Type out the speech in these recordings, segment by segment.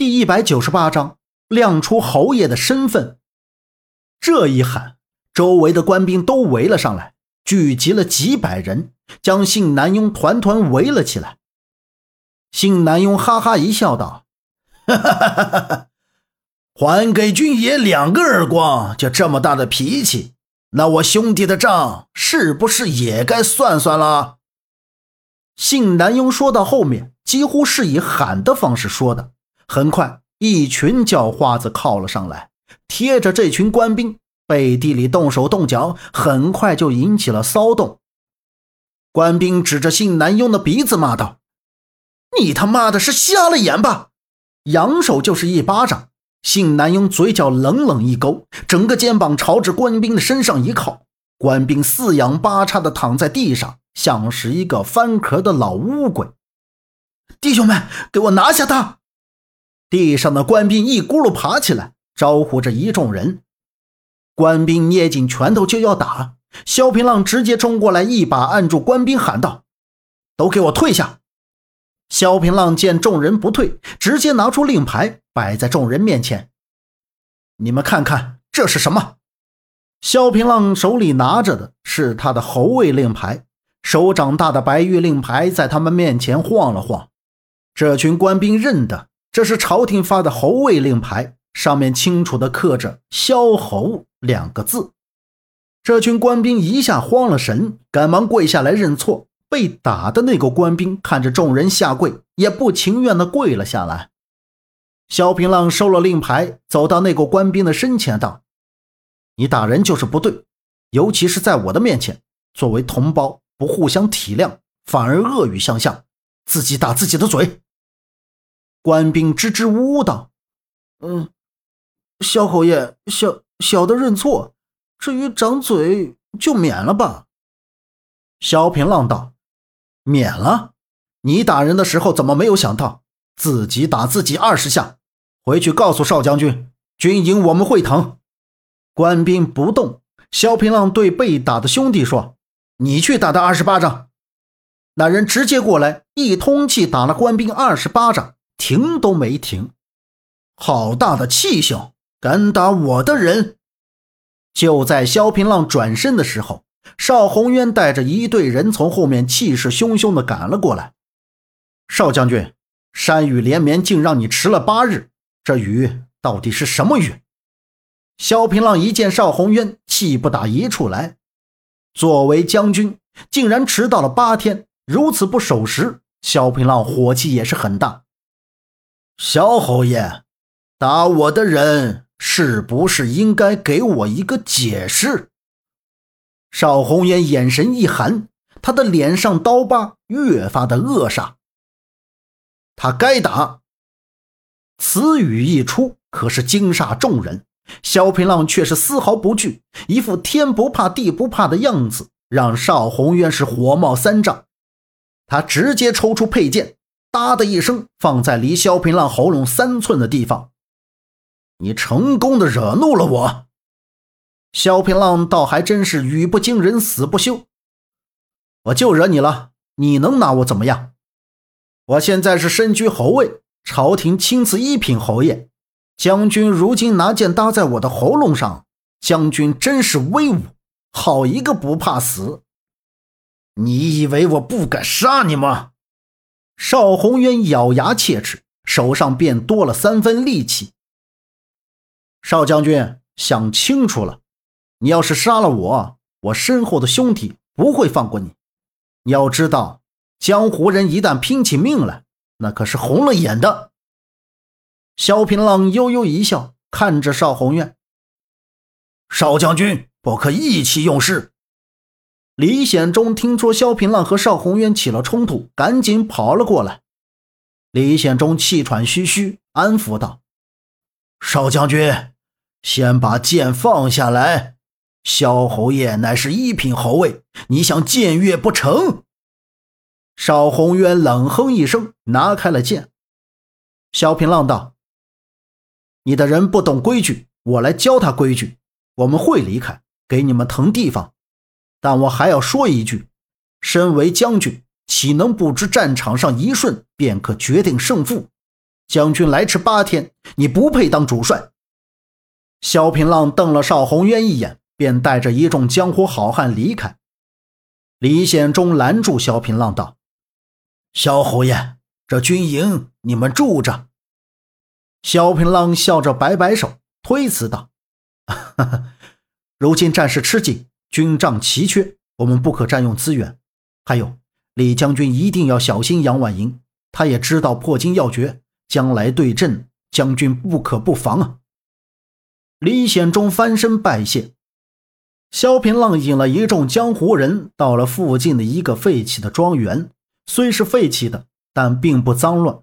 第一百九十八章亮出侯爷的身份。这一喊，周围的官兵都围了上来，聚集了几百人，将信南雍团团围了起来。信南雍哈哈一笑，道：“哈哈哈哈哈！还给军爷两个耳光，就这么大的脾气，那我兄弟的账是不是也该算算了？”信南雍说到后面，几乎是以喊的方式说的。很快，一群叫花子靠了上来，贴着这群官兵，背地里动手动脚，很快就引起了骚动。官兵指着信南雍的鼻子骂道：“你他妈的是瞎了眼吧！”扬手就是一巴掌。信南雍嘴角冷冷一勾，整个肩膀朝着官兵的身上一靠，官兵四仰八叉的躺在地上。像是一个翻壳的老乌龟，弟兄们，给我拿下他！地上的官兵一咕噜爬起来，招呼着一众人。官兵捏紧拳头就要打，萧平浪直接冲过来，一把按住官兵，喊道：“都给我退下！”萧平浪见众人不退，直接拿出令牌摆在众人面前：“你们看看这是什么？”萧平浪手里拿着的是他的侯位令牌。手掌大的白玉令牌在他们面前晃了晃，这群官兵认得这是朝廷发的侯位令牌，上面清楚地刻着“萧侯”两个字。这群官兵一下慌了神，赶忙跪下来认错。被打的那个官兵看着众人下跪，也不情愿地跪了下来。萧平浪收了令牌，走到那个官兵的身前道：“你打人就是不对，尤其是在我的面前，作为同胞。”不互相体谅，反而恶语相向，自己打自己的嘴。官兵支支吾吾道：“嗯，萧侯爷，小小的认错。至于掌嘴，就免了吧。”萧平浪道：“免了？你打人的时候怎么没有想到自己打自己二十下？回去告诉少将军，军营我们会疼。”官兵不动。萧平浪对被打的兄弟说。你去打他二十巴掌，那人直接过来一通气打了官兵二十巴掌，停都没停。好大的气性，敢打我的人！就在萧平浪转身的时候，邵宏渊带着一队人从后面气势汹汹地赶了过来。邵将军，山雨连绵，竟让你迟了八日，这雨到底是什么雨？萧平浪一见邵宏渊，气不打一处来。作为将军，竟然迟到了八天，如此不守时，萧平浪火气也是很大。萧侯爷，打我的人是不是应该给我一个解释？邵红渊眼神一寒，他的脸上刀疤越发的恶煞。他该打。此语一出，可是惊煞众人。萧平浪却是丝毫不惧，一副天不怕地不怕的样子，让邵宏渊是火冒三丈。他直接抽出佩剑，哒的一声放在离萧平浪喉咙三寸的地方。你成功的惹怒了我，萧平浪倒还真是语不惊人死不休。我就惹你了，你能拿我怎么样？我现在是身居侯位，朝廷亲赐一品侯爷。将军如今拿剑搭在我的喉咙上，将军真是威武，好一个不怕死！你以为我不敢杀你吗？邵宏渊咬牙切齿，手上便多了三分力气。邵将军想清楚了，你要是杀了我，我身后的兄弟不会放过你。你要知道，江湖人一旦拼起命来，那可是红了眼的。萧平浪悠悠一笑，看着邵宏渊：“邵将军不可意气用事。”李显忠听说萧平浪和邵宏渊起了冲突，赶紧跑了过来。李显忠气喘吁吁，安抚道：“邵将军，先把剑放下来。萧侯爷乃是一品侯位，你想僭越不成？”邵宏渊冷哼一声，拿开了剑。萧平浪道。你的人不懂规矩，我来教他规矩。我们会离开，给你们腾地方，但我还要说一句：身为将军，岂能不知战场上一瞬便可决定胜负？将军来迟八天，你不配当主帅。萧平浪瞪了邵宏渊一眼，便带着一众江湖好汉离开。李显忠拦住萧平浪道：“萧侯爷，这军营你们住着。”萧平浪笑着摆摆手，推辞道：“如今战事吃紧，军帐奇缺，我们不可占用资源。还有，李将军一定要小心杨婉莹，他也知道破金要诀，将来对阵，将军不可不防啊。”李显忠翻身拜谢。萧平浪引了一众江湖人到了附近的一个废弃的庄园，虽是废弃的，但并不脏乱。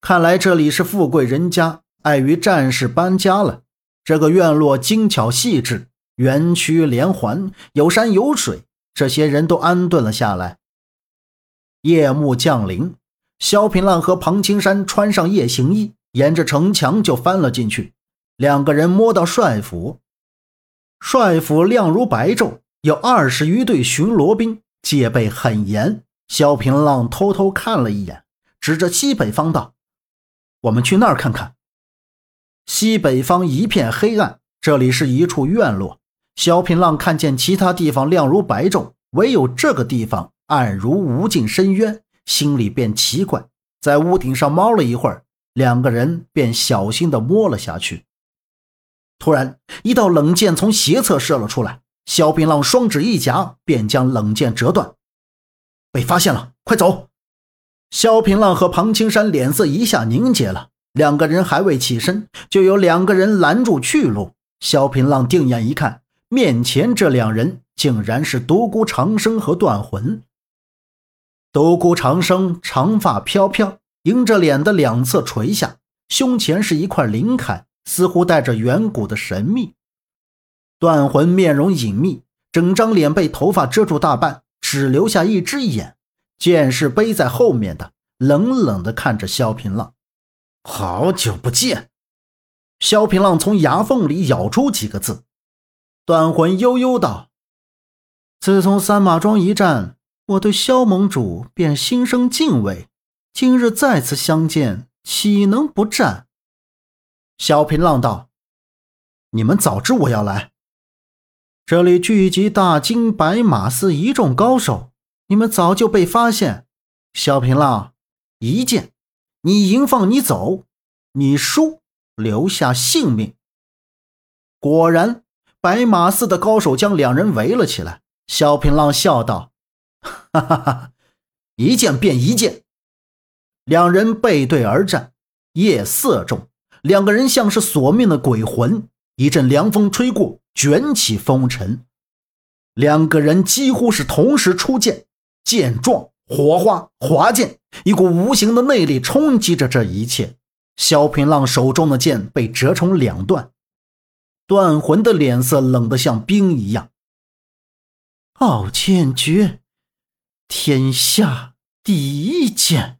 看来这里是富贵人家，碍于战事搬家了。这个院落精巧细致，园区连环，有山有水，这些人都安顿了下来。夜幕降临，萧平浪和庞青山穿上夜行衣，沿着城墙就翻了进去。两个人摸到帅府，帅府亮如白昼，有二十余队巡逻兵，戒备很严。萧平浪偷偷看了一眼，指着西北方道：“我们去那儿看看。”西北方一片黑暗，这里是一处院落。萧平浪看见其他地方亮如白昼，唯有这个地方暗如无尽深渊，心里便奇怪。在屋顶上猫了一会儿，两个人便小心地摸了下去。突然，一道冷箭从斜侧射了出来。萧平浪双指一夹，便将冷箭折断。被发现了，快走！萧平浪和庞青山脸色一下凝结了。两个人还未起身，就有两个人拦住去路。萧平浪定眼一看，面前这两人竟然是独孤长生和断魂。独孤长生长发飘飘，迎着脸的两侧垂下，胸前是一块灵铠。似乎带着远古的神秘。断魂面容隐秘，整张脸被头发遮住大半，只留下一只眼，剑是背在后面的，冷冷地看着萧平浪。好久不见。萧平浪从牙缝里咬出几个字。断魂悠悠道：“自从三马庄一战，我对萧盟主便心生敬畏，今日再次相见，岂能不战？”萧平浪道：“你们早知我要来，这里聚集大金白马寺一众高手，你们早就被发现。萧平浪，一剑，你赢放你走，你输留下性命。”果然，白马寺的高手将两人围了起来。萧平浪笑道：“哈哈哈，一剑便一剑。”两人背对而战，夜色中。两个人像是索命的鬼魂，一阵凉风吹过，卷起风尘。两个人几乎是同时出剑，剑状、火花、滑剑，一股无形的内力冲击着这一切。萧平浪手中的剑被折成两段，断魂的脸色冷得像冰一样。傲剑诀，天下第一剑。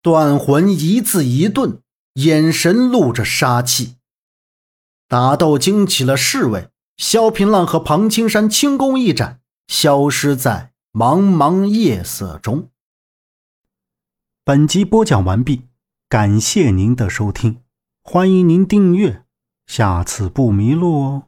断魂一字一顿。眼神露着杀气，打斗惊起了侍卫。萧平浪和庞青山轻功一展，消失在茫茫夜色中。本集播讲完毕，感谢您的收听，欢迎您订阅，下次不迷路哦。